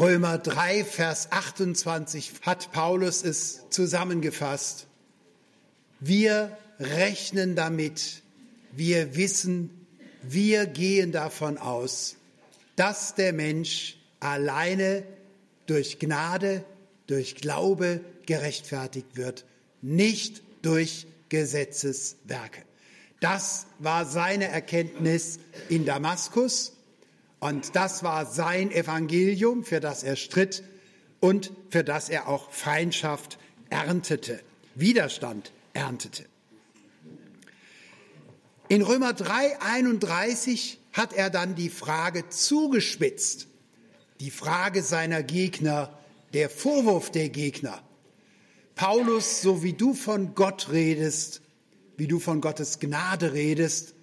Römer 3, Vers 28 hat Paulus es zusammengefasst. Wir rechnen damit, wir wissen, wir gehen davon aus, dass der Mensch alleine durch Gnade, durch Glaube gerechtfertigt wird, nicht durch Gesetzeswerke. Das war seine Erkenntnis in Damaskus und das war sein Evangelium, für das er stritt und für das er auch Feindschaft erntete, Widerstand erntete. In Römer 3, 31 hat er dann die Frage zugespitzt, die Frage seiner Gegner, der Vorwurf der Gegner. Paulus, so wie du von Gott redest, wie du von Gottes Gnade redest,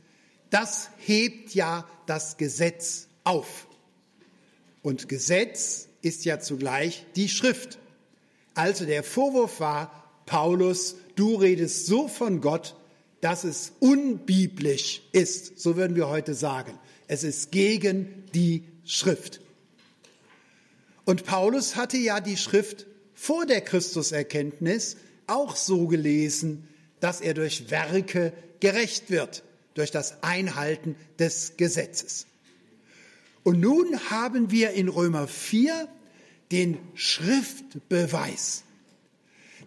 das hebt ja das Gesetz auf. Und Gesetz ist ja zugleich die Schrift. Also der Vorwurf war, Paulus, du redest so von Gott, dass es unbiblisch ist. So würden wir heute sagen. Es ist gegen die Schrift. Und Paulus hatte ja die Schrift vor der Christuserkenntnis auch so gelesen, dass er durch Werke gerecht wird, durch das Einhalten des Gesetzes. Und nun haben wir in Römer 4 den Schriftbeweis.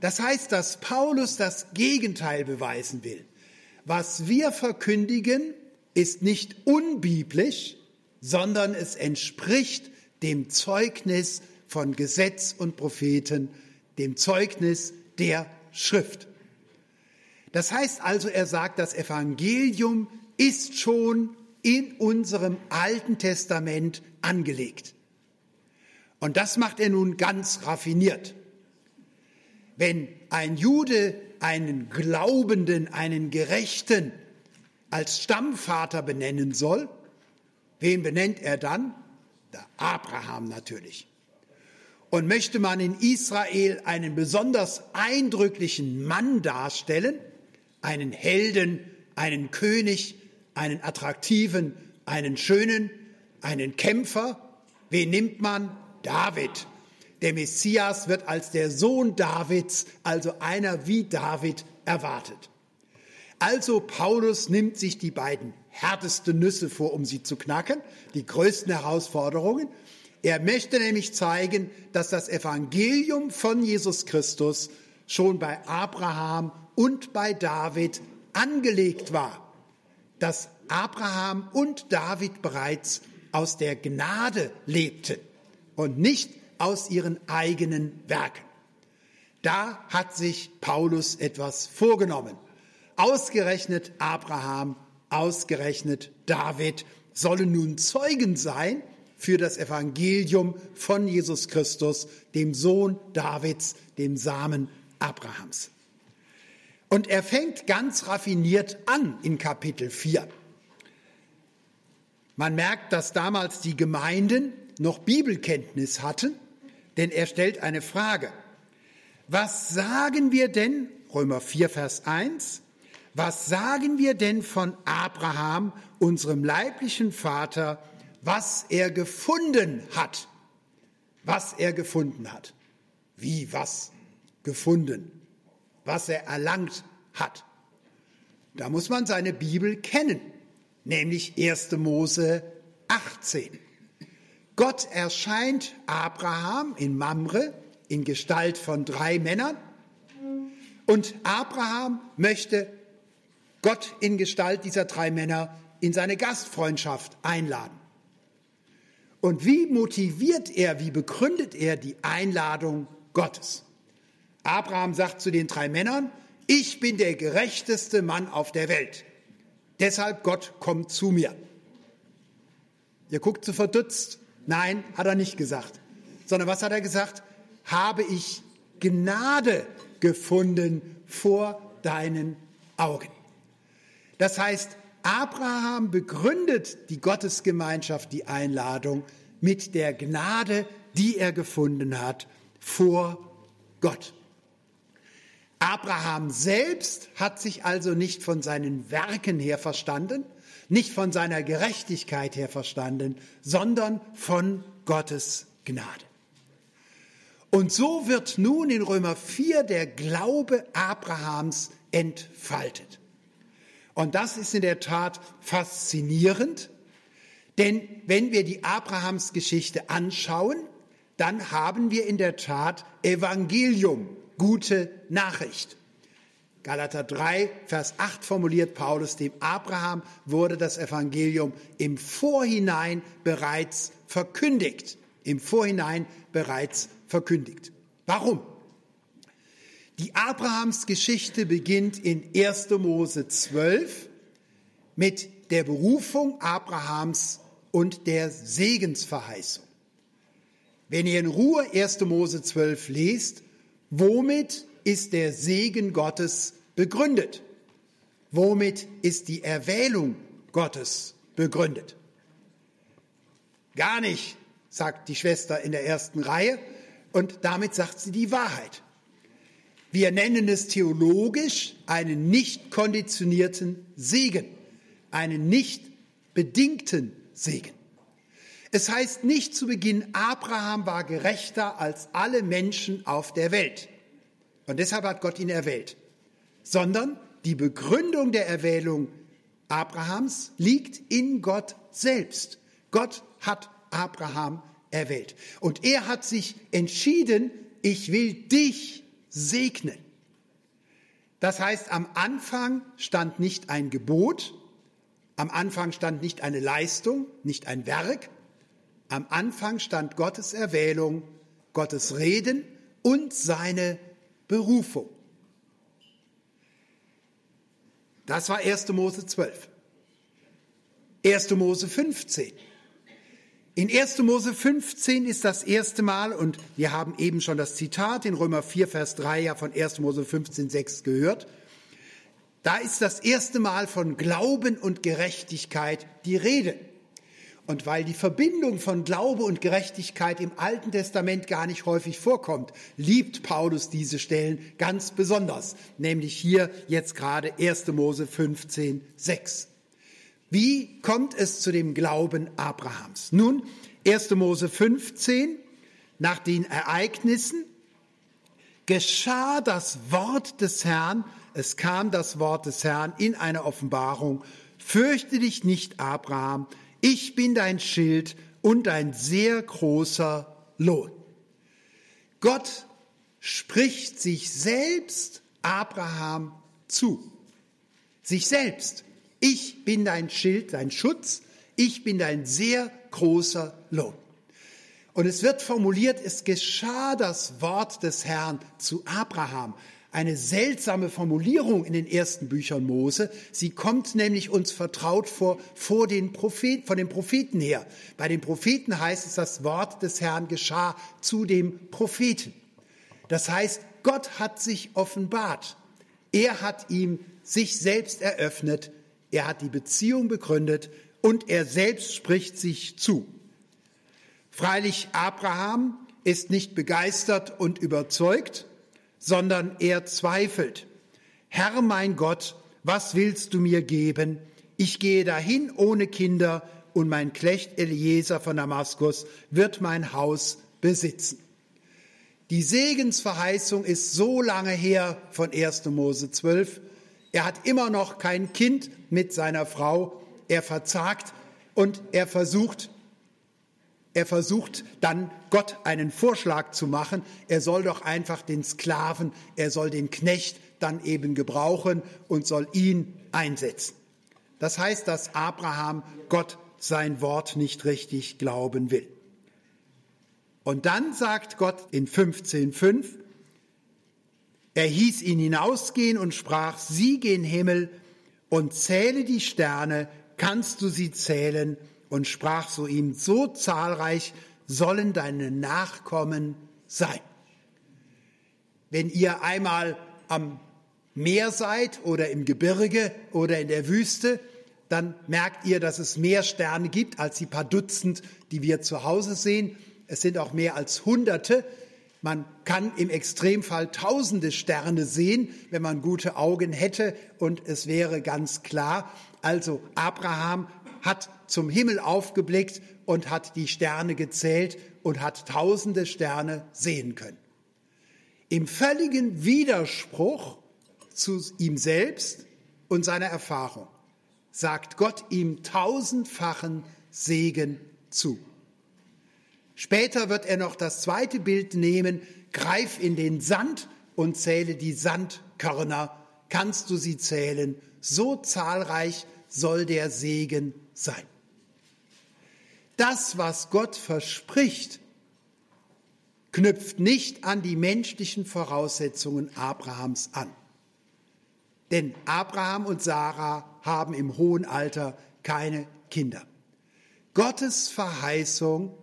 Das heißt, dass Paulus das Gegenteil beweisen will. Was wir verkündigen, ist nicht unbiblisch, sondern es entspricht dem Zeugnis von Gesetz und Propheten, dem Zeugnis der Schrift. Das heißt also, er sagt, das Evangelium ist schon in unserem Alten Testament angelegt. Und das macht er nun ganz raffiniert. Wenn ein Jude einen Glaubenden, einen Gerechten als Stammvater benennen soll, wen benennt er dann? Der Abraham natürlich. Und möchte man in Israel einen besonders eindrücklichen Mann darstellen, einen Helden, einen König, einen attraktiven, einen schönen, einen Kämpfer, wen nimmt man? David. Der Messias wird als der Sohn Davids, also einer wie David, erwartet. Also Paulus nimmt sich die beiden härtesten Nüsse vor, um sie zu knacken, die größten Herausforderungen. Er möchte nämlich zeigen, dass das Evangelium von Jesus Christus schon bei Abraham und bei David angelegt war. Dass Abraham und David bereits aus der Gnade lebten und nicht aus ihren eigenen Werken. Da hat sich Paulus etwas vorgenommen. Ausgerechnet Abraham, ausgerechnet David sollen nun Zeugen sein für das Evangelium von Jesus Christus, dem Sohn Davids, dem Samen Abrahams. Und er fängt ganz raffiniert an in Kapitel 4. Man merkt, dass damals die Gemeinden noch Bibelkenntnis hatten denn er stellt eine Frage. Was sagen wir denn, Römer 4, Vers 1, was sagen wir denn von Abraham, unserem leiblichen Vater, was er gefunden hat? Was er gefunden hat. Wie was gefunden? Was er erlangt hat. Da muss man seine Bibel kennen, nämlich 1. Mose 18. Gott erscheint Abraham in Mamre in Gestalt von drei Männern und Abraham möchte Gott in Gestalt dieser drei Männer in seine Gastfreundschaft einladen. Und wie motiviert er, wie begründet er die Einladung Gottes? Abraham sagt zu den drei Männern, ich bin der gerechteste Mann auf der Welt. Deshalb Gott kommt zu mir. Ihr guckt so verdutzt. Nein, hat er nicht gesagt. Sondern was hat er gesagt? Habe ich Gnade gefunden vor deinen Augen. Das heißt, Abraham begründet die Gottesgemeinschaft, die Einladung mit der Gnade, die er gefunden hat vor Gott. Abraham selbst hat sich also nicht von seinen Werken her verstanden, nicht von seiner Gerechtigkeit her verstanden, sondern von Gottes Gnade. Und so wird nun in Römer 4 der Glaube Abrahams entfaltet. Und das ist in der Tat faszinierend, denn wenn wir die Abrahamsgeschichte anschauen, dann haben wir in der Tat Evangelium, gute Nachricht. Galater 3, Vers 8 formuliert Paulus, dem Abraham wurde das Evangelium im Vorhinein bereits verkündigt. Im Vorhinein bereits verkündigt. Warum? Die Abrahamsgeschichte beginnt in 1. Mose 12 mit der Berufung Abrahams und der Segensverheißung. Wenn ihr in Ruhe 1. Mose 12 lest, womit ist der Segen Gottes begründet? Womit ist die Erwählung Gottes begründet? Gar nicht, sagt die Schwester in der ersten Reihe, und damit sagt sie die Wahrheit. Wir nennen es theologisch einen nicht konditionierten Segen, einen nicht bedingten Segen. Es heißt nicht zu Beginn, Abraham war gerechter als alle Menschen auf der Welt. Und deshalb hat Gott ihn erwählt. Sondern die Begründung der Erwählung Abrahams liegt in Gott selbst. Gott hat Abraham erwählt. Und er hat sich entschieden, ich will dich segnen. Das heißt, am Anfang stand nicht ein Gebot, am Anfang stand nicht eine Leistung, nicht ein Werk, am Anfang stand Gottes Erwählung, Gottes Reden und seine Berufung. Das war 1. Mose 12. 1. Mose 15. In 1. Mose 15 ist das erste Mal, und wir haben eben schon das Zitat in Römer 4, Vers 3 ja von 1. Mose 15, 6 gehört, da ist das erste Mal von Glauben und Gerechtigkeit die Rede. Und weil die Verbindung von Glaube und Gerechtigkeit im Alten Testament gar nicht häufig vorkommt, liebt Paulus diese Stellen ganz besonders, nämlich hier jetzt gerade 1. Mose 15, 6. Wie kommt es zu dem Glauben Abrahams? Nun, 1. Mose 15, nach den Ereignissen geschah das Wort des Herrn, es kam das Wort des Herrn in einer Offenbarung, fürchte dich nicht, Abraham, ich bin dein Schild und ein sehr großer Lohn. Gott spricht sich selbst Abraham zu. Sich selbst. Ich bin dein Schild, dein Schutz. Ich bin dein sehr großer Lohn. Und es wird formuliert, es geschah das Wort des Herrn zu Abraham eine seltsame Formulierung in den ersten Büchern Mose. Sie kommt nämlich uns vertraut vor, vor den Propheten, von den Propheten her. Bei den Propheten heißt es, das Wort des Herrn geschah zu dem Propheten. Das heißt, Gott hat sich offenbart. Er hat ihm sich selbst eröffnet. Er hat die Beziehung begründet und er selbst spricht sich zu. Freilich, Abraham ist nicht begeistert und überzeugt, sondern er zweifelt. Herr mein Gott, was willst du mir geben? Ich gehe dahin ohne Kinder und mein Knecht Eliezer von Damaskus wird mein Haus besitzen. Die Segensverheißung ist so lange her von 1. Mose 12. Er hat immer noch kein Kind mit seiner Frau. Er verzagt und er versucht er versucht dann Gott einen Vorschlag zu machen. Er soll doch einfach den Sklaven, er soll den Knecht dann eben gebrauchen und soll ihn einsetzen. Das heißt, dass Abraham Gott sein Wort nicht richtig glauben will. Und dann sagt Gott in 15.5, er hieß ihn hinausgehen und sprach, sieh gen Himmel und zähle die Sterne, kannst du sie zählen? Und sprach zu ihm, so zahlreich sollen deine Nachkommen sein. Wenn ihr einmal am Meer seid oder im Gebirge oder in der Wüste, dann merkt ihr, dass es mehr Sterne gibt als die paar Dutzend, die wir zu Hause sehen. Es sind auch mehr als Hunderte. Man kann im Extremfall tausende Sterne sehen, wenn man gute Augen hätte und es wäre ganz klar. Also Abraham hat zum Himmel aufgeblickt und hat die Sterne gezählt und hat tausende Sterne sehen können. Im völligen Widerspruch zu ihm selbst und seiner Erfahrung sagt Gott ihm tausendfachen Segen zu. Später wird er noch das zweite Bild nehmen, greif in den Sand und zähle die Sandkörner. Kannst du sie zählen? So zahlreich soll der Segen sein. Das, was Gott verspricht, knüpft nicht an die menschlichen Voraussetzungen Abrahams an. Denn Abraham und Sarah haben im hohen Alter keine Kinder. Gottes Verheißung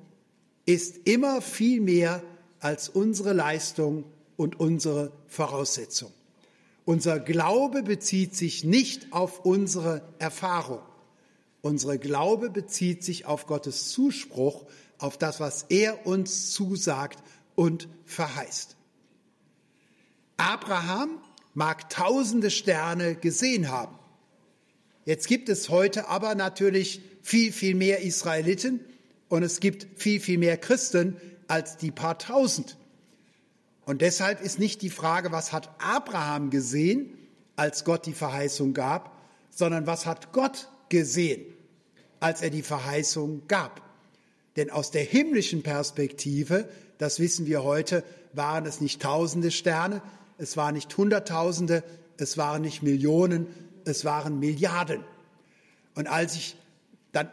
ist immer viel mehr als unsere Leistung und unsere Voraussetzung. Unser Glaube bezieht sich nicht auf unsere Erfahrung. Unsere Glaube bezieht sich auf Gottes Zuspruch, auf das, was er uns zusagt und verheißt. Abraham mag tausende Sterne gesehen haben. Jetzt gibt es heute aber natürlich viel, viel mehr Israeliten und es gibt viel, viel mehr Christen als die paar tausend. Und deshalb ist nicht die Frage, was hat Abraham gesehen, als Gott die Verheißung gab, sondern was hat Gott gesehen, als er die Verheißung gab. Denn aus der himmlischen Perspektive, das wissen wir heute, waren es nicht tausende Sterne, es waren nicht Hunderttausende, es waren nicht Millionen, es waren Milliarden. Und als ich dann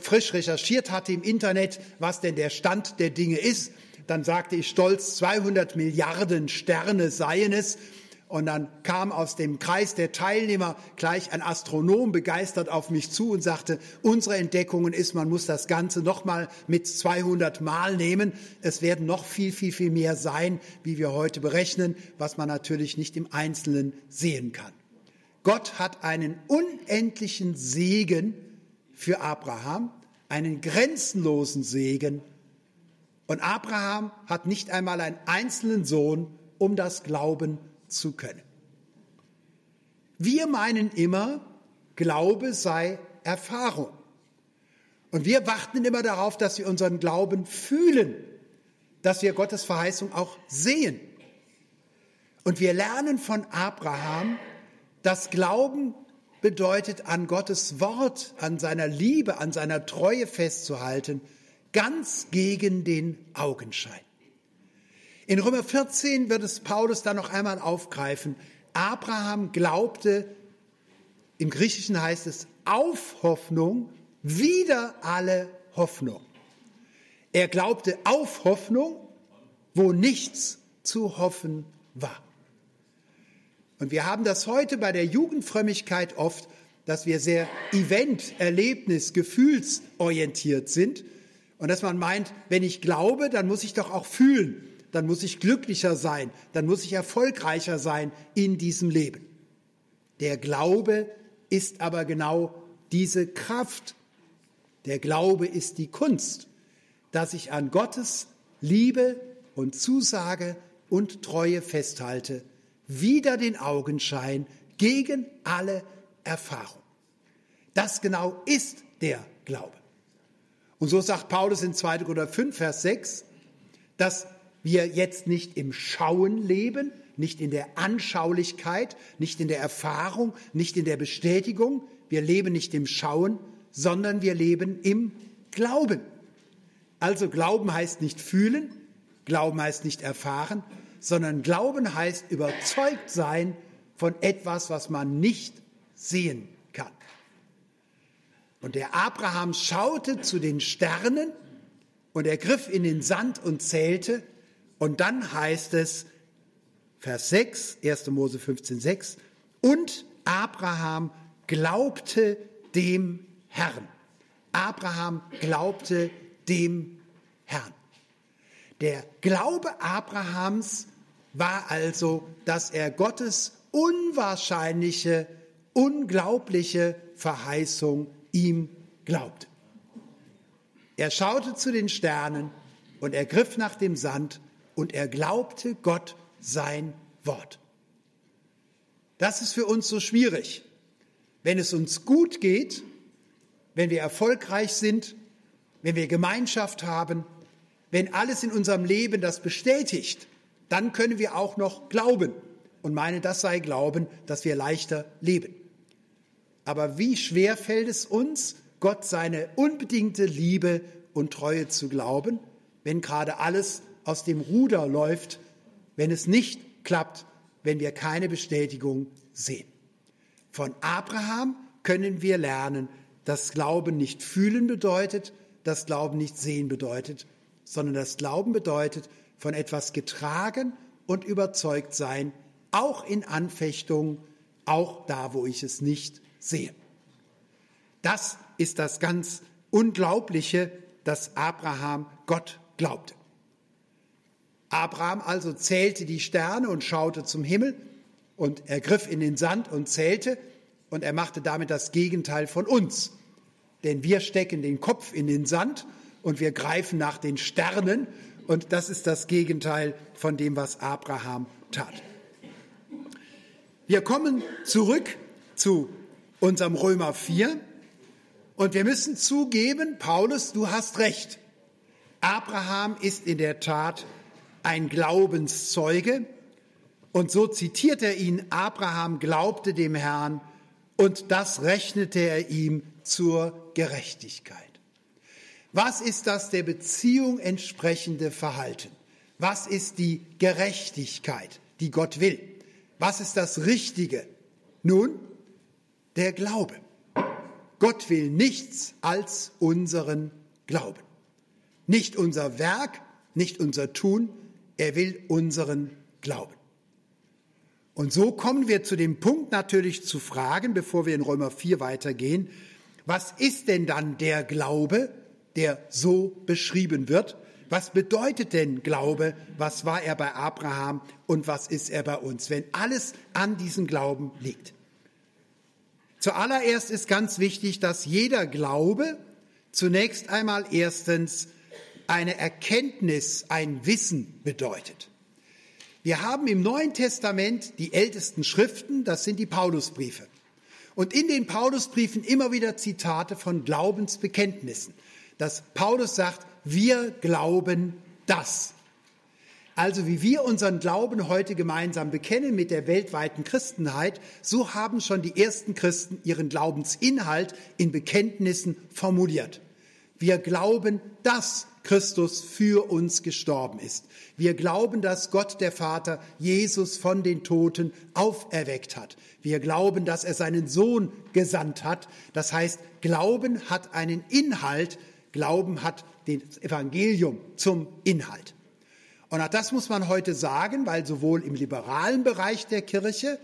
frisch recherchiert hatte im Internet, was denn der Stand der Dinge ist, dann sagte ich stolz, 200 Milliarden Sterne seien es. Und dann kam aus dem Kreis der Teilnehmer gleich ein Astronom begeistert auf mich zu und sagte, unsere Entdeckungen ist, man muss das Ganze nochmal mit 200 Mal nehmen. Es werden noch viel, viel, viel mehr sein, wie wir heute berechnen, was man natürlich nicht im Einzelnen sehen kann. Gott hat einen unendlichen Segen für Abraham, einen grenzenlosen Segen. Und Abraham hat nicht einmal einen einzelnen Sohn, um das Glauben zu können. Wir meinen immer, Glaube sei Erfahrung. Und wir warten immer darauf, dass wir unseren Glauben fühlen, dass wir Gottes Verheißung auch sehen. Und wir lernen von Abraham, dass Glauben bedeutet, an Gottes Wort, an seiner Liebe, an seiner Treue festzuhalten, ganz gegen den Augenschein. In Römer 14 wird es Paulus dann noch einmal aufgreifen. Abraham glaubte, im Griechischen heißt es, auf Hoffnung, wieder alle Hoffnung. Er glaubte auf Hoffnung, wo nichts zu hoffen war. Und wir haben das heute bei der Jugendfrömmigkeit oft, dass wir sehr event-, erlebnis-, gefühlsorientiert sind und dass man meint, wenn ich glaube, dann muss ich doch auch fühlen, dann muss ich glücklicher sein, dann muss ich erfolgreicher sein in diesem Leben. Der Glaube ist aber genau diese Kraft. Der Glaube ist die Kunst, dass ich an Gottes Liebe und Zusage und Treue festhalte wider den Augenschein, gegen alle Erfahrung. Das genau ist der Glaube. Und so sagt Paulus in 2. Korinther 5, Vers 6, dass wir jetzt nicht im Schauen leben, nicht in der Anschaulichkeit, nicht in der Erfahrung, nicht in der Bestätigung. Wir leben nicht im Schauen, sondern wir leben im Glauben. Also Glauben heißt nicht fühlen, Glauben heißt nicht erfahren, sondern Glauben heißt überzeugt sein von etwas, was man nicht sehen kann. Und der Abraham schaute zu den Sternen und er griff in den Sand und zählte. Und dann heißt es, Vers 6, 1. Mose 15, 6, und Abraham glaubte dem Herrn. Abraham glaubte dem Herrn. Der Glaube Abrahams war also, dass er Gottes unwahrscheinliche, unglaubliche Verheißung ihm glaubt. Er schaute zu den Sternen und er griff nach dem Sand und er glaubte Gott sein Wort. Das ist für uns so schwierig. Wenn es uns gut geht, wenn wir erfolgreich sind, wenn wir Gemeinschaft haben, wenn alles in unserem Leben das bestätigt, dann können wir auch noch glauben und meinen, das sei Glauben, dass wir leichter leben. Aber wie schwer fällt es uns, Gott seine unbedingte Liebe und Treue zu glauben, wenn gerade alles aus dem Ruder läuft, wenn es nicht klappt, wenn wir keine Bestätigung sehen. Von Abraham können wir lernen, dass Glauben nicht fühlen bedeutet, dass Glauben nicht sehen bedeutet, sondern das Glauben bedeutet, von etwas getragen und überzeugt sein, auch in Anfechtungen, auch da, wo ich es nicht sehe. Das ist das ganz Unglaubliche, dass Abraham Gott glaubte. Abraham also zählte die Sterne und schaute zum Himmel und er griff in den Sand und zählte und er machte damit das Gegenteil von uns. Denn wir stecken den Kopf in den Sand und wir greifen nach den Sternen und das ist das Gegenteil von dem, was Abraham tat. Wir kommen zurück zu unserem Römer 4 und wir müssen zugeben, Paulus, du hast recht. Abraham ist in der Tat ein Glaubenszeuge und so zitiert er ihn, Abraham glaubte dem Herrn und das rechnete er ihm zur Gerechtigkeit. Was ist das der Beziehung entsprechende Verhalten? Was ist die Gerechtigkeit, die Gott will? Was ist das Richtige? Nun, der Glaube. Gott will nichts als unseren Glauben. Nicht unser Werk, nicht unser Tun, er will unseren Glauben. Und so kommen wir zu dem Punkt natürlich zu fragen, bevor wir in Römer 4 weitergehen, was ist denn dann der Glaube, der so beschrieben wird? Was bedeutet denn Glaube? Was war er bei Abraham und was ist er bei uns, wenn alles an diesem Glauben liegt? Zuallererst ist ganz wichtig, dass jeder Glaube zunächst einmal erstens eine Erkenntnis, ein Wissen bedeutet. Wir haben im Neuen Testament die ältesten Schriften, das sind die Paulusbriefe. Und in den Paulusbriefen immer wieder Zitate von Glaubensbekenntnissen, dass Paulus sagt, wir glauben das. Also wie wir unseren Glauben heute gemeinsam bekennen mit der weltweiten Christenheit, so haben schon die ersten Christen ihren Glaubensinhalt in Bekenntnissen formuliert. Wir glauben, dass Christus für uns gestorben ist. Wir glauben, dass Gott der Vater Jesus von den Toten auferweckt hat. Wir glauben, dass er seinen Sohn gesandt hat. Das heißt, Glauben hat einen Inhalt, Glauben hat das Evangelium zum Inhalt. Und auch das muss man heute sagen, weil sowohl im liberalen Bereich der Kirche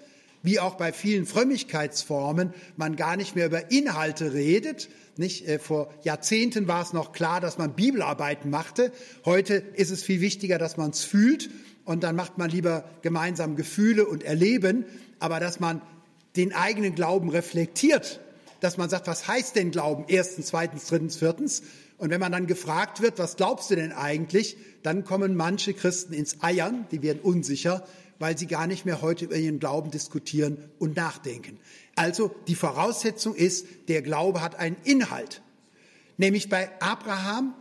wie auch bei vielen Frömmigkeitsformen man gar nicht mehr über Inhalte redet. Nicht? Äh, vor Jahrzehnten war es noch klar, dass man Bibelarbeiten machte. Heute ist es viel wichtiger, dass man es fühlt und dann macht man lieber gemeinsam Gefühle und Erleben, aber dass man den eigenen Glauben reflektiert, dass man sagt, was heißt denn Glauben? Erstens, zweitens, drittens, viertens. Und wenn man dann gefragt wird, was glaubst du denn eigentlich, dann kommen manche Christen ins Eiern, die werden unsicher, weil sie gar nicht mehr heute über ihren Glauben diskutieren und nachdenken. Also die Voraussetzung ist, der Glaube hat einen Inhalt. Nämlich bei Abraham,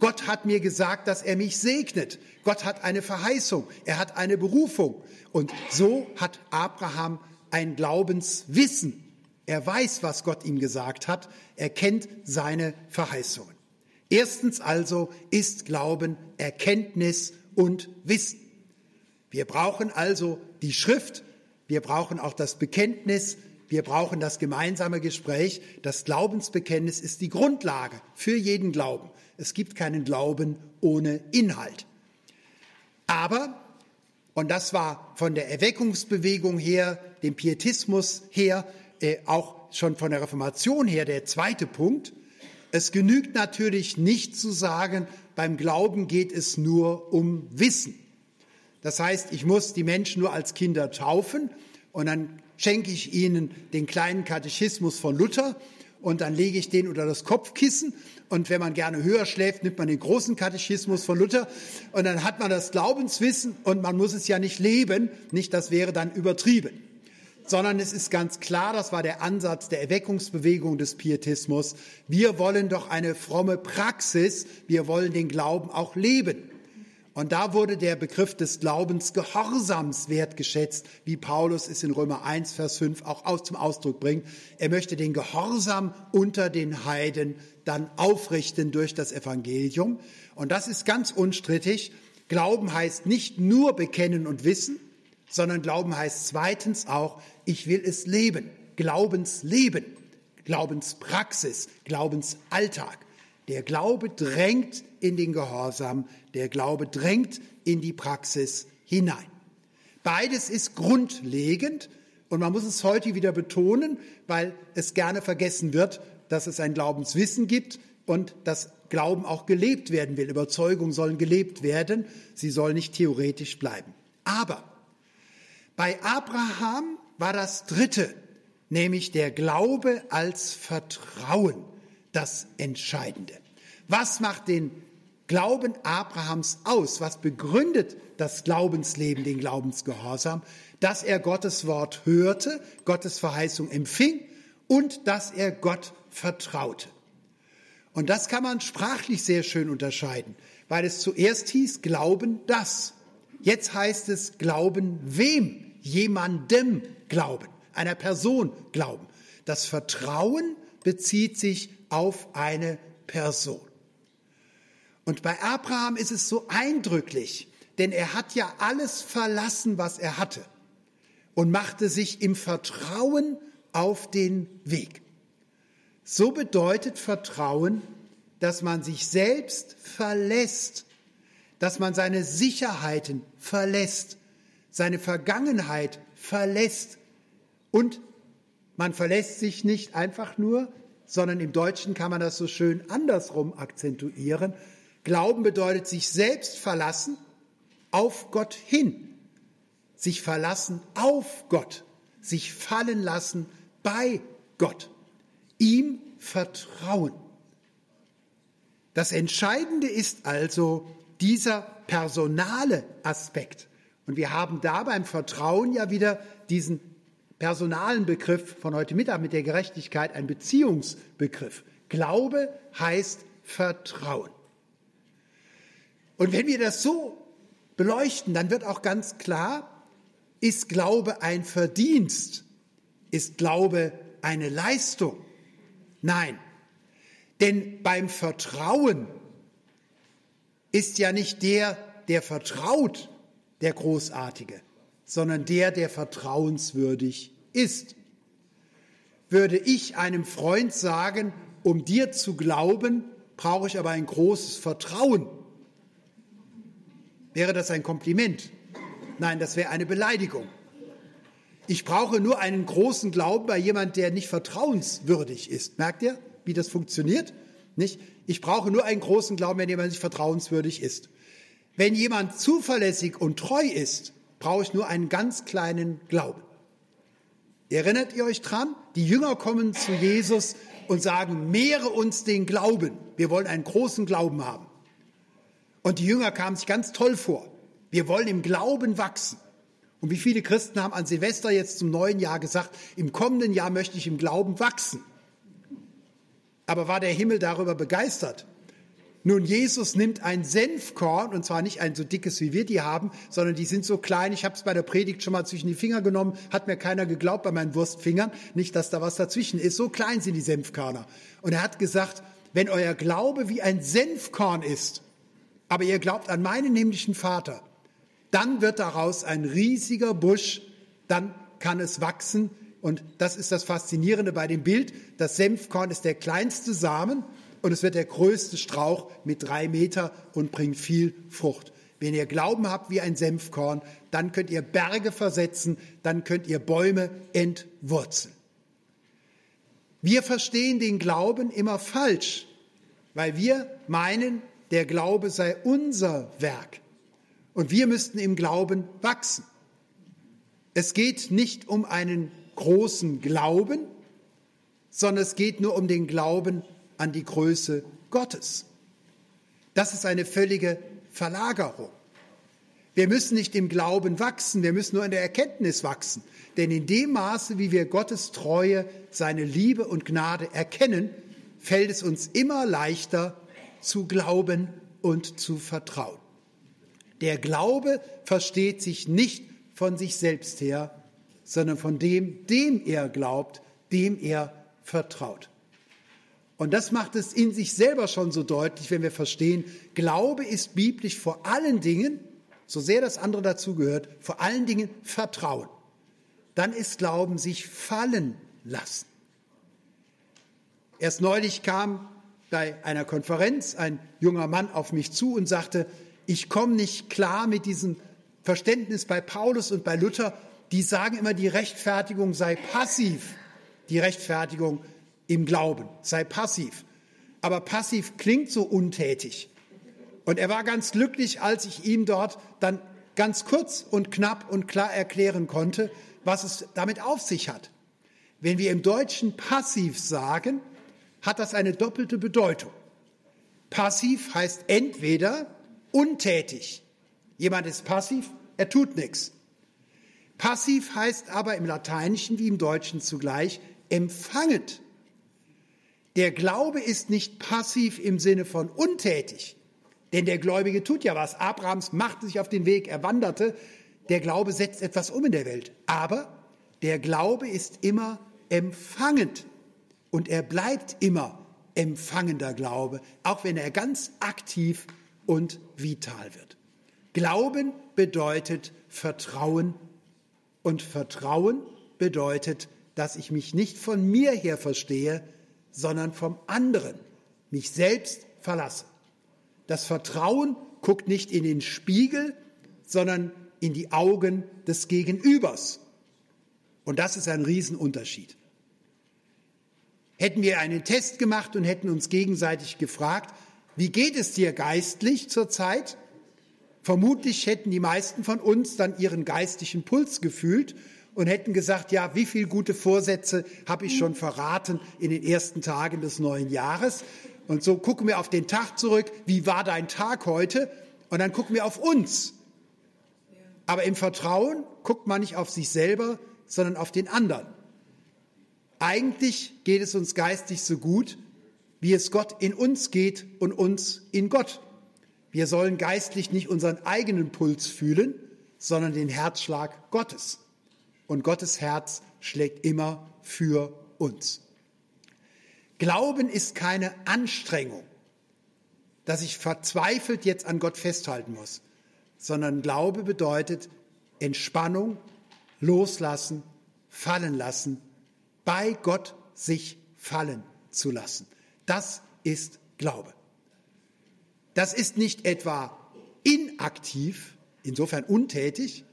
Gott hat mir gesagt, dass er mich segnet. Gott hat eine Verheißung, er hat eine Berufung. Und so hat Abraham ein Glaubenswissen. Er weiß, was Gott ihm gesagt hat. Er kennt seine Verheißungen. Erstens also ist Glauben Erkenntnis und Wissen. Wir brauchen also die Schrift, wir brauchen auch das Bekenntnis, wir brauchen das gemeinsame Gespräch. Das Glaubensbekenntnis ist die Grundlage für jeden Glauben. Es gibt keinen Glauben ohne Inhalt. Aber, und das war von der Erweckungsbewegung her, dem Pietismus her, äh, auch schon von der Reformation her der zweite Punkt, es genügt natürlich nicht zu sagen, beim Glauben geht es nur um Wissen. Das heißt, ich muss die Menschen nur als Kinder taufen und dann schenke ich ihnen den kleinen Katechismus von Luther und dann lege ich den unter das Kopfkissen. Und wenn man gerne höher schläft, nimmt man den großen Katechismus von Luther. Und dann hat man das Glaubenswissen und man muss es ja nicht leben, nicht das wäre dann übertrieben. sondern es ist ganz klar, das war der Ansatz der Erweckungsbewegung des Pietismus, wir wollen doch eine fromme Praxis, wir wollen den Glauben auch leben. Und da wurde der Begriff des Glaubens Gehorsams wertgeschätzt, wie Paulus es in Römer 1, Vers 5 auch aus, zum Ausdruck bringt. Er möchte den Gehorsam unter den Heiden dann aufrichten durch das Evangelium. Und das ist ganz unstrittig. Glauben heißt nicht nur bekennen und wissen, sondern Glauben heißt zweitens auch, ich will es leben. Glaubensleben, Glaubenspraxis, Glaubensalltag. Der Glaube drängt in den Gehorsam, der Glaube drängt in die Praxis hinein. Beides ist grundlegend und man muss es heute wieder betonen, weil es gerne vergessen wird, dass es ein Glaubenswissen gibt und dass Glauben auch gelebt werden will. Überzeugungen sollen gelebt werden, sie sollen nicht theoretisch bleiben. Aber bei Abraham war das Dritte, nämlich der Glaube als Vertrauen, das Entscheidende. Was macht den Glauben Abrahams aus? Was begründet das Glaubensleben, den Glaubensgehorsam? Dass er Gottes Wort hörte, Gottes Verheißung empfing und dass er Gott vertraute. Und das kann man sprachlich sehr schön unterscheiden, weil es zuerst hieß, glauben das. Jetzt heißt es, glauben wem? Jemandem glauben, einer Person glauben. Das Vertrauen bezieht sich auf eine Person. Und bei Abraham ist es so eindrücklich, denn er hat ja alles verlassen, was er hatte und machte sich im Vertrauen auf den Weg. So bedeutet Vertrauen, dass man sich selbst verlässt, dass man seine Sicherheiten verlässt, seine Vergangenheit verlässt und man verlässt sich nicht einfach nur, sondern im Deutschen kann man das so schön andersrum akzentuieren. Glauben bedeutet sich selbst verlassen auf Gott hin, sich verlassen auf Gott, sich fallen lassen bei Gott, ihm vertrauen. Das Entscheidende ist also dieser personale Aspekt. Und wir haben da beim Vertrauen ja wieder diesen personalen Begriff von heute Mittag mit der Gerechtigkeit, ein Beziehungsbegriff. Glaube heißt Vertrauen. Und wenn wir das so beleuchten, dann wird auch ganz klar, ist Glaube ein Verdienst? Ist Glaube eine Leistung? Nein. Denn beim Vertrauen ist ja nicht der, der vertraut, der Großartige, sondern der, der vertrauenswürdig ist. Würde ich einem Freund sagen, um dir zu glauben, brauche ich aber ein großes Vertrauen, wäre das ein Kompliment? Nein, das wäre eine Beleidigung. Ich brauche nur einen großen Glauben bei jemand, der nicht vertrauenswürdig ist. Merkt ihr, wie das funktioniert? Nicht? Ich brauche nur einen großen Glauben, wenn jemand nicht vertrauenswürdig ist. Wenn jemand zuverlässig und treu ist, brauche ich nur einen ganz kleinen Glauben. Erinnert ihr euch dran? Die Jünger kommen zu Jesus und sagen, mehre uns den Glauben. Wir wollen einen großen Glauben haben. Und die Jünger kamen sich ganz toll vor. Wir wollen im Glauben wachsen. Und wie viele Christen haben an Silvester jetzt zum neuen Jahr gesagt, im kommenden Jahr möchte ich im Glauben wachsen. Aber war der Himmel darüber begeistert? Nun, Jesus nimmt ein Senfkorn, und zwar nicht ein so dickes, wie wir die haben, sondern die sind so klein. Ich habe es bei der Predigt schon mal zwischen die Finger genommen, hat mir keiner geglaubt bei meinen Wurstfingern. Nicht, dass da was dazwischen ist. So klein sind die Senfkörner. Und er hat gesagt, wenn euer Glaube wie ein Senfkorn ist, aber ihr glaubt an meinen himmlischen Vater, dann wird daraus ein riesiger Busch, dann kann es wachsen. Und das ist das Faszinierende bei dem Bild. Das Senfkorn ist der kleinste Samen und es wird der größte Strauch mit drei Meter und bringt viel Frucht. Wenn ihr Glauben habt wie ein Senfkorn, dann könnt ihr Berge versetzen, dann könnt ihr Bäume entwurzeln. Wir verstehen den Glauben immer falsch, weil wir meinen, der Glaube sei unser Werk und wir müssten im Glauben wachsen. Es geht nicht um einen großen Glauben, sondern es geht nur um den Glauben an die Größe Gottes. Das ist eine völlige Verlagerung. Wir müssen nicht im Glauben wachsen, wir müssen nur in der Erkenntnis wachsen. Denn in dem Maße, wie wir Gottes Treue, seine Liebe und Gnade erkennen, fällt es uns immer leichter zu glauben und zu vertrauen. Der Glaube versteht sich nicht von sich selbst her, sondern von dem, dem er glaubt, dem er vertraut. Und das macht es in sich selber schon so deutlich, wenn wir verstehen, Glaube ist biblisch vor allen Dingen, so sehr das andere dazugehört, vor allen Dingen Vertrauen. Dann ist Glauben sich fallen lassen. Erst neulich kam bei einer Konferenz ein junger Mann auf mich zu und sagte, ich komme nicht klar mit diesem Verständnis bei Paulus und bei Luther. Die sagen immer, die Rechtfertigung sei passiv. Die Rechtfertigung im Glauben sei passiv. Aber passiv klingt so untätig. Und er war ganz glücklich, als ich ihm dort dann ganz kurz und knapp und klar erklären konnte, was es damit auf sich hat. Wenn wir im Deutschen passiv sagen, hat das eine doppelte Bedeutung. Passiv heißt entweder untätig. Jemand ist passiv, er tut nichts. Passiv heißt aber im Lateinischen wie im Deutschen zugleich empfangend. Der Glaube ist nicht passiv im Sinne von untätig, denn der Gläubige tut ja was. Abrahams machte sich auf den Weg, er wanderte. Der Glaube setzt etwas um in der Welt. Aber der Glaube ist immer empfangend und er bleibt immer empfangender Glaube, auch wenn er ganz aktiv und vital wird. Glauben bedeutet Vertrauen und Vertrauen bedeutet, dass ich mich nicht von mir her verstehe, sondern vom anderen, mich selbst verlasse. Das Vertrauen guckt nicht in den Spiegel, sondern in die Augen des Gegenübers. Und das ist ein Riesenunterschied. Hätten wir einen Test gemacht und hätten uns gegenseitig gefragt, wie geht es dir geistlich zurzeit? Vermutlich hätten die meisten von uns dann ihren geistlichen Puls gefühlt und hätten gesagt, ja, wie viele gute Vorsätze habe ich schon verraten in den ersten Tagen des neuen Jahres? Und so gucken wir auf den Tag zurück, wie war dein Tag heute? Und dann gucken wir auf uns. Aber im Vertrauen guckt man nicht auf sich selber, sondern auf den anderen. Eigentlich geht es uns geistig so gut, wie es Gott in uns geht und uns in Gott. Wir sollen geistlich nicht unseren eigenen Puls fühlen, sondern den Herzschlag Gottes. Und Gottes Herz schlägt immer für uns. Glauben ist keine Anstrengung, dass ich verzweifelt jetzt an Gott festhalten muss, sondern Glaube bedeutet Entspannung, loslassen, fallen lassen, bei Gott sich fallen zu lassen. Das ist Glaube. Das ist nicht etwa inaktiv, insofern untätig,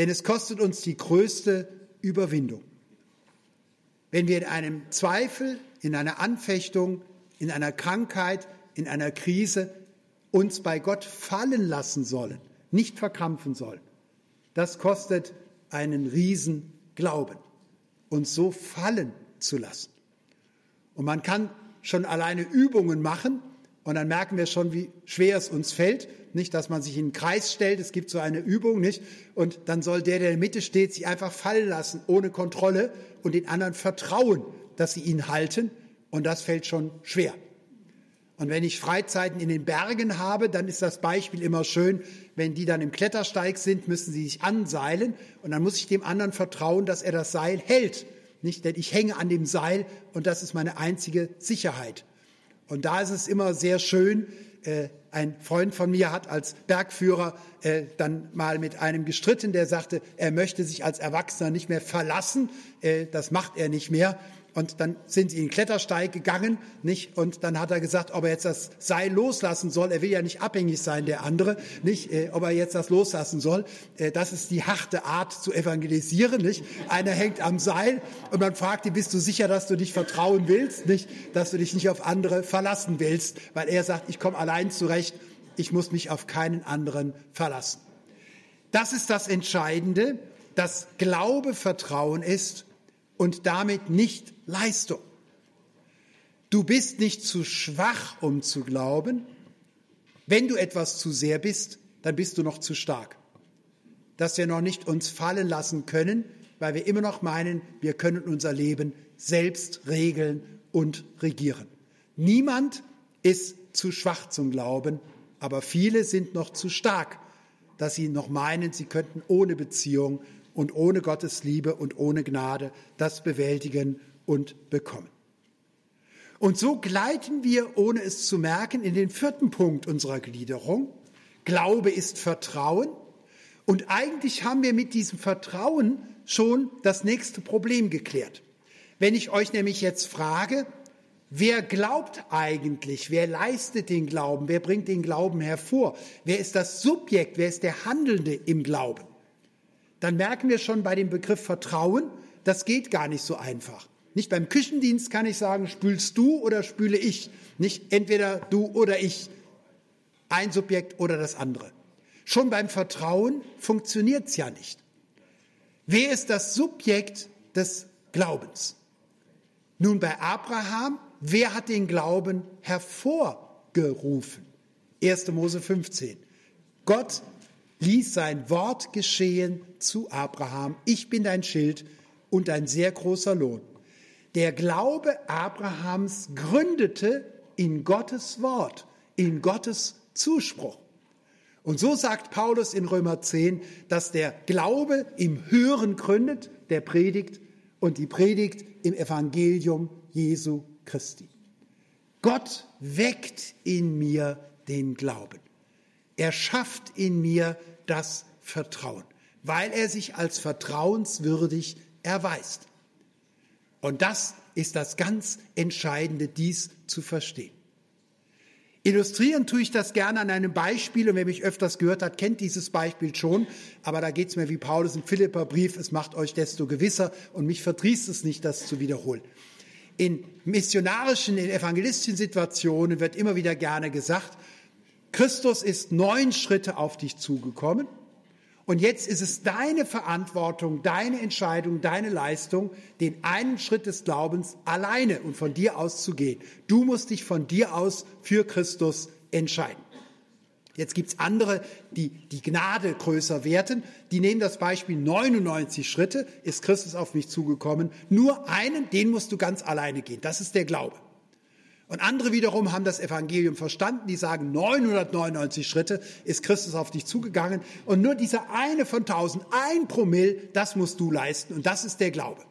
denn es kostet uns die größte Überwindung. Wenn wir in einem Zweifel, in einer Anfechtung, in einer Krankheit, in einer Krise uns bei Gott fallen lassen sollen, nicht verkrampfen sollen, das kostet einen riesen Glauben, uns so fallen zu lassen. Und man kann schon alleine Übungen machen, und dann merken wir schon, wie schwer es uns fällt. Nicht, dass man sich in einen Kreis stellt, es gibt so eine Übung, nicht? Und dann soll der, der in der Mitte steht, sich einfach fallen lassen, ohne Kontrolle und den anderen vertrauen, dass sie ihn halten. Und das fällt schon schwer. Und wenn ich Freizeiten in den Bergen habe, dann ist das Beispiel immer schön. Wenn die dann im Klettersteig sind, müssen sie sich anseilen. Und dann muss ich dem anderen vertrauen, dass er das Seil hält. Nicht, denn ich hänge an dem Seil und das ist meine einzige Sicherheit. Und da ist es immer sehr schön, ein Freund von mir hat als Bergführer äh, dann mal mit einem gestritten, der sagte, er möchte sich als Erwachsener nicht mehr verlassen. Äh, das macht er nicht mehr. Und dann sind sie in den Klettersteig gegangen, nicht? Und dann hat er gesagt, ob er jetzt das Seil loslassen soll. Er will ja nicht abhängig sein, der andere, nicht? Äh, ob er jetzt das loslassen soll. Äh, das ist die harte Art zu evangelisieren, nicht? Einer hängt am Seil und man fragt ihn, bist du sicher, dass du dich vertrauen willst, nicht? Dass du dich nicht auf andere verlassen willst, weil er sagt, ich komme allein zurecht. Ich muss mich auf keinen anderen verlassen. Das ist das Entscheidende, dass Glaube Vertrauen ist und damit nicht Leistung. Du bist nicht zu schwach, um zu glauben. Wenn du etwas zu sehr bist, dann bist du noch zu stark. Dass wir noch nicht uns fallen lassen können, weil wir immer noch meinen, wir können unser Leben selbst regeln und regieren. Niemand ist zu schwach zum Glauben, aber viele sind noch zu stark, dass sie noch meinen, sie könnten ohne Beziehung und ohne Gottes Liebe und ohne Gnade das bewältigen und bekommen. Und so gleiten wir, ohne es zu merken, in den vierten Punkt unserer Gliederung. Glaube ist Vertrauen. Und eigentlich haben wir mit diesem Vertrauen schon das nächste Problem geklärt. Wenn ich euch nämlich jetzt frage, wer glaubt eigentlich, wer leistet den Glauben, wer bringt den Glauben hervor, wer ist das Subjekt, wer ist der Handelnde im Glauben, dann merken wir schon bei dem Begriff Vertrauen, das geht gar nicht so einfach. Nicht beim Küchendienst kann ich sagen, spülst du oder spüle ich. Nicht entweder du oder ich. Ein Subjekt oder das andere. Schon beim Vertrauen funktioniert es ja nicht. Wer ist das Subjekt des Glaubens? Nun bei Abraham, wer hat den Glauben hervorgerufen? 1. Mose 15. Gott ließ sein Wort geschehen zu Abraham. Ich bin dein Schild und ein sehr großer Lohn. Der Glaube Abrahams gründete in Gottes Wort, in Gottes Zuspruch. Und so sagt Paulus in Römer 10, dass der Glaube im Hören gründet, der Predigt, und die Predigt im Evangelium Jesu Christi. Gott weckt in mir den Glauben. Er schafft in mir das Vertrauen, weil er sich als vertrauenswürdig erweist. Und das ist das ganz Entscheidende, dies zu verstehen. Illustrieren tue ich das gerne an einem Beispiel und wer mich öfters gehört hat, kennt dieses Beispiel schon. Aber da geht es mir wie Paulus im Philipperbrief, es macht euch desto gewisser und mich verdrießt es nicht, das zu wiederholen. In missionarischen, in evangelistischen Situationen wird immer wieder gerne gesagt, Christus ist neun Schritte auf dich zugekommen und jetzt ist es deine Verantwortung, deine Entscheidung, deine Leistung, den einen Schritt des Glaubens alleine und von dir aus zu gehen. Du musst dich von dir aus für Christus entscheiden. Jetzt gibt's andere, die die Gnade größer werten. Die nehmen das Beispiel 99 Schritte, ist Christus auf mich zugekommen. Nur einen, den musst du ganz alleine gehen. Das ist der Glaube. Und andere wiederum haben das Evangelium verstanden, die sagen, 999 Schritte ist Christus auf dich zugegangen und nur dieser eine von 1000, ein Promille, das musst du leisten und das ist der Glaube.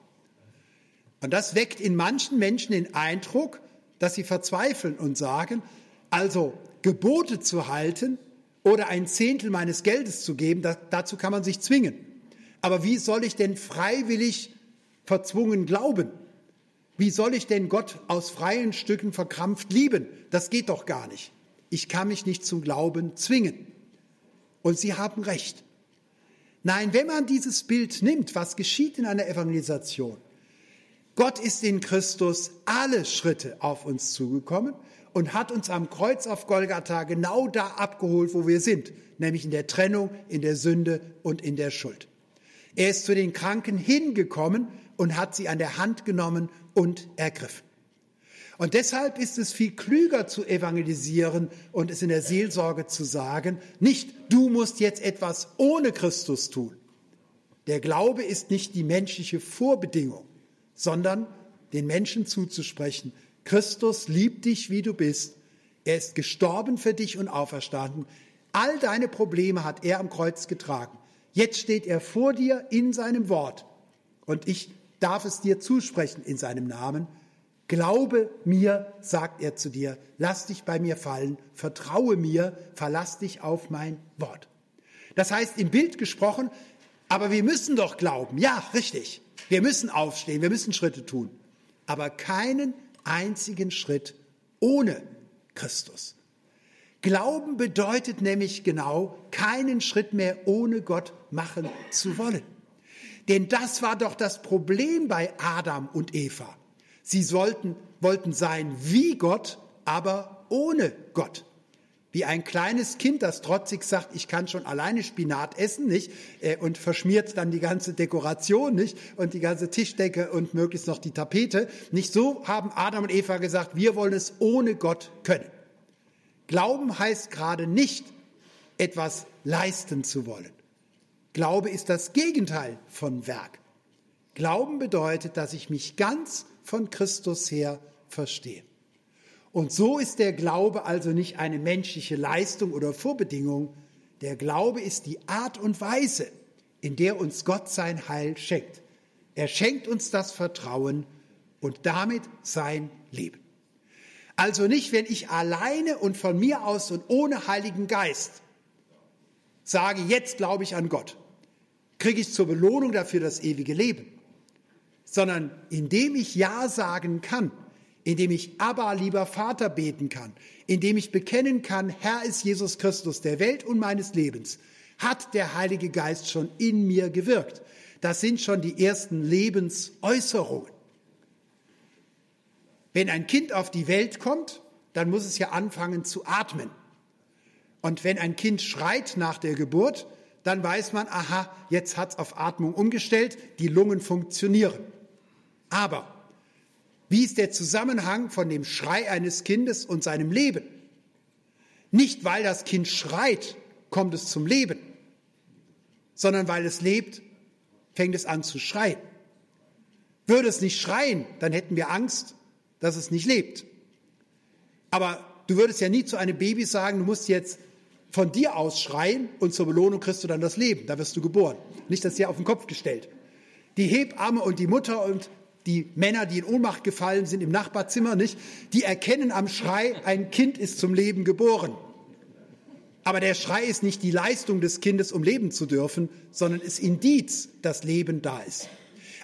Und das weckt in manchen Menschen den Eindruck, dass sie verzweifeln und sagen, also Gebote zu halten oder ein Zehntel meines Geldes zu geben, das, dazu kann man sich zwingen. Aber wie soll ich denn freiwillig verzwungen glauben? Wie soll ich denn Gott aus freien Stücken verkrampft lieben? Das geht doch gar nicht. Ich kann mich nicht zum Glauben zwingen. Und Sie haben recht. Nein, wenn man dieses Bild nimmt, was geschieht in einer Evangelisation? Gott ist in Christus alle Schritte auf uns zugekommen und hat uns am Kreuz auf Golgatha genau da abgeholt, wo wir sind, nämlich in der Trennung, in der Sünde und in der Schuld. Er ist zu den Kranken hingekommen und hat sie an der Hand genommen und ergriffen. Und deshalb ist es viel klüger zu evangelisieren und es in der Seelsorge zu sagen, nicht du musst jetzt etwas ohne Christus tun. Der Glaube ist nicht die menschliche Vorbedingung, sondern den Menschen zuzusprechen, Christus liebt dich, wie du bist. Er ist gestorben für dich und auferstanden. All deine Probleme hat er am Kreuz getragen. Jetzt steht er vor dir in seinem Wort. Und ich darf es dir zusprechen in seinem Namen. Glaube mir, sagt er zu dir, lass dich bei mir fallen, vertraue mir, verlass dich auf mein Wort. Das heißt, im Bild gesprochen, aber wir müssen doch glauben. Ja, richtig. Wir müssen aufstehen, wir müssen Schritte tun. Aber keinen einzigen Schritt ohne Christus. Glauben bedeutet nämlich genau, keinen Schritt mehr ohne Gott machen zu wollen. Denn das war doch das Problem bei Adam und Eva. Sie sollten, wollten sein wie Gott, aber ohne Gott. Wie ein kleines Kind, das trotzig sagt, ich kann schon alleine Spinat essen, nicht? Äh, und verschmiert dann die ganze Dekoration, nicht? Und die ganze Tischdecke und möglichst noch die Tapete. Nicht so haben Adam und Eva gesagt, wir wollen es ohne Gott können. Glauben heißt gerade nicht, etwas leisten zu wollen. Glaube ist das Gegenteil von Werk. Glauben bedeutet, dass ich mich ganz von Christus her verstehe. Und so ist der Glaube also nicht eine menschliche Leistung oder Vorbedingung. Der Glaube ist die Art und Weise, in der uns Gott sein Heil schenkt. Er schenkt uns das Vertrauen und damit sein Leben. Also nicht, wenn ich alleine und von mir aus und ohne Heiligen Geist sage, jetzt glaube ich an Gott, kriege ich zur Belohnung dafür das ewige Leben, sondern indem ich Ja sagen kann, indem ich Abba, lieber Vater, beten kann, indem ich bekennen kann, Herr ist Jesus Christus der Welt und meines Lebens, hat der Heilige Geist schon in mir gewirkt. Das sind schon die ersten Lebensäußerungen. Wenn ein Kind auf die Welt kommt, dann muss es ja anfangen zu atmen. Und wenn ein Kind schreit nach der Geburt, dann weiß man, aha, jetzt hat es auf Atmung umgestellt, die Lungen funktionieren. Aber wie ist der Zusammenhang von dem Schrei eines Kindes und seinem Leben? Nicht weil das Kind schreit, kommt es zum Leben, sondern weil es lebt, fängt es an zu schreien. Würde es nicht schreien, dann hätten wir Angst, dass es nicht lebt. Aber du würdest ja nie zu einem Baby sagen, du musst jetzt von dir aus schreien und zur Belohnung kriegst du dann das Leben. Da wirst du geboren. Nicht das dir auf den Kopf gestellt. Die Hebamme und die Mutter und die Männer, die in Ohnmacht gefallen sind im Nachbarzimmer, nicht, die erkennen am Schrei, ein Kind ist zum Leben geboren. Aber der Schrei ist nicht die Leistung des Kindes, um leben zu dürfen, sondern ist Indiz, dass Leben da ist.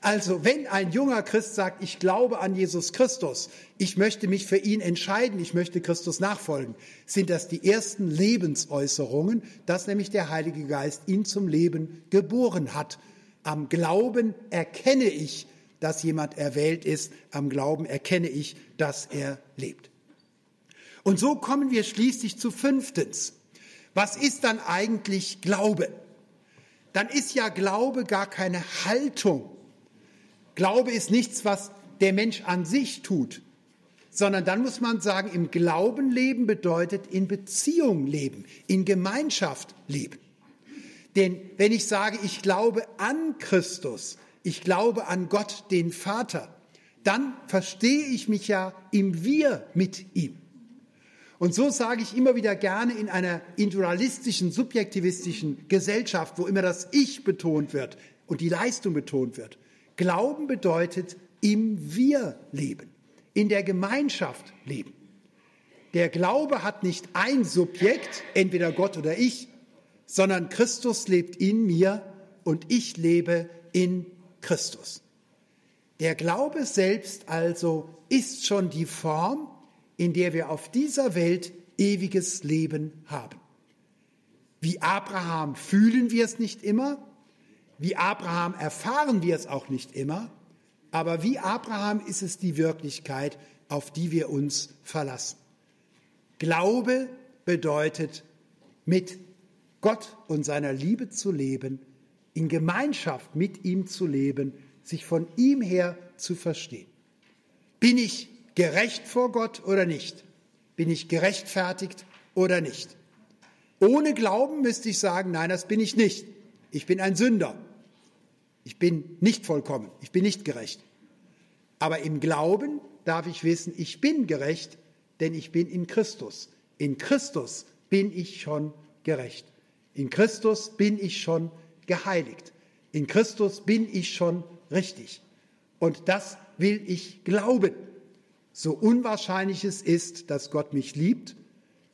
Also wenn ein junger Christ sagt, ich glaube an Jesus Christus, ich möchte mich für ihn entscheiden, ich möchte Christus nachfolgen, sind das die ersten Lebensäußerungen, dass nämlich der Heilige Geist ihn zum Leben geboren hat. Am Glauben erkenne ich, dass jemand erwählt ist. Am Glauben erkenne ich, dass er lebt. Und so kommen wir schließlich zu fünftens. Was ist dann eigentlich Glaube? Dann ist ja Glaube gar keine Haltung. Glaube ist nichts, was der Mensch an sich tut, sondern dann muss man sagen, im Glauben leben bedeutet in Beziehung leben, in Gemeinschaft leben. Denn wenn ich sage, ich glaube an Christus, ich glaube an Gott, den Vater, dann verstehe ich mich ja im Wir mit ihm. Und so sage ich immer wieder gerne in einer individualistischen, subjektivistischen Gesellschaft, wo immer das Ich betont wird und die Leistung betont wird. Glauben bedeutet im Wir leben, in der Gemeinschaft leben. Der Glaube hat nicht ein Subjekt, entweder Gott oder ich, sondern Christus lebt in mir und ich lebe in Christus. Der Glaube selbst also ist schon die Form, in der wir auf dieser Welt ewiges Leben haben. Wie Abraham fühlen wir es nicht immer, wie Abraham erfahren wir es auch nicht immer, aber wie Abraham ist es die Wirklichkeit, auf die wir uns verlassen. Glaube bedeutet, mit Gott und seiner Liebe zu leben in Gemeinschaft mit ihm zu leben, sich von ihm her zu verstehen. Bin ich gerecht vor Gott oder nicht? Bin ich gerechtfertigt oder nicht? Ohne Glauben müsste ich sagen, nein, das bin ich nicht. Ich bin ein Sünder. Ich bin nicht vollkommen. Ich bin nicht gerecht. Aber im Glauben darf ich wissen, ich bin gerecht, denn ich bin in Christus. In Christus bin ich schon gerecht. In Christus bin ich schon geheiligt. In Christus bin ich schon richtig. Und das will ich glauben. So unwahrscheinlich es ist, dass Gott mich liebt,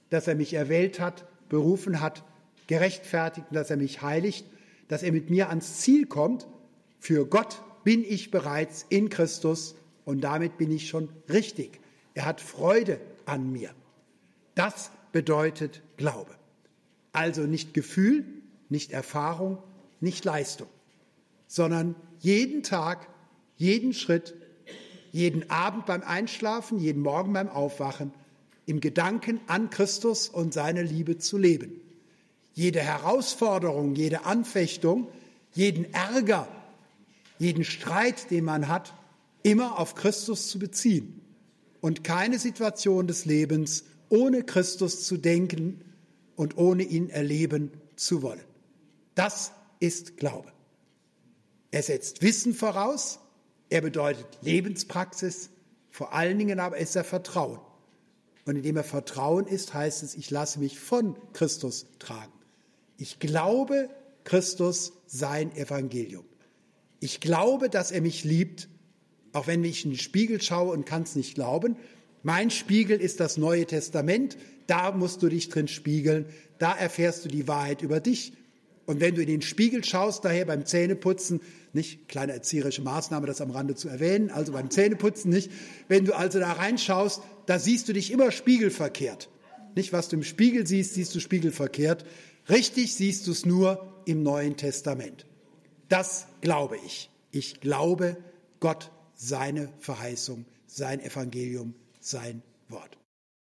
dass er mich erwählt hat, berufen hat, gerechtfertigt, dass er mich heiligt, dass er mit mir ans Ziel kommt. Für Gott bin ich bereits in Christus und damit bin ich schon richtig. Er hat Freude an mir. Das bedeutet Glaube. Also nicht Gefühl, nicht Erfahrung, nicht Leistung, sondern jeden Tag, jeden Schritt, jeden Abend beim Einschlafen, jeden Morgen beim Aufwachen im Gedanken an Christus und seine Liebe zu leben. Jede Herausforderung, jede Anfechtung, jeden Ärger, jeden Streit, den man hat, immer auf Christus zu beziehen und keine Situation des Lebens ohne Christus zu denken und ohne ihn erleben zu wollen. Das ist Glaube. Er setzt Wissen voraus, er bedeutet Lebenspraxis, vor allen Dingen aber ist er Vertrauen. Und indem er Vertrauen ist, heißt es, ich lasse mich von Christus tragen. Ich glaube Christus sein Evangelium. Ich glaube, dass er mich liebt, auch wenn ich in den Spiegel schaue und kann es nicht glauben. Mein Spiegel ist das Neue Testament. Da musst du dich drin spiegeln. Da erfährst du die Wahrheit über dich. Und wenn du in den Spiegel schaust, daher beim Zähneputzen, nicht kleine erzieherische Maßnahme, das am Rande zu erwähnen, also beim Zähneputzen nicht, wenn du also da reinschaust, da siehst du dich immer spiegelverkehrt. Nicht, was du im Spiegel siehst, siehst du spiegelverkehrt. Richtig siehst du es nur im Neuen Testament. Das glaube ich. Ich glaube Gott, seine Verheißung, sein Evangelium, sein Wort.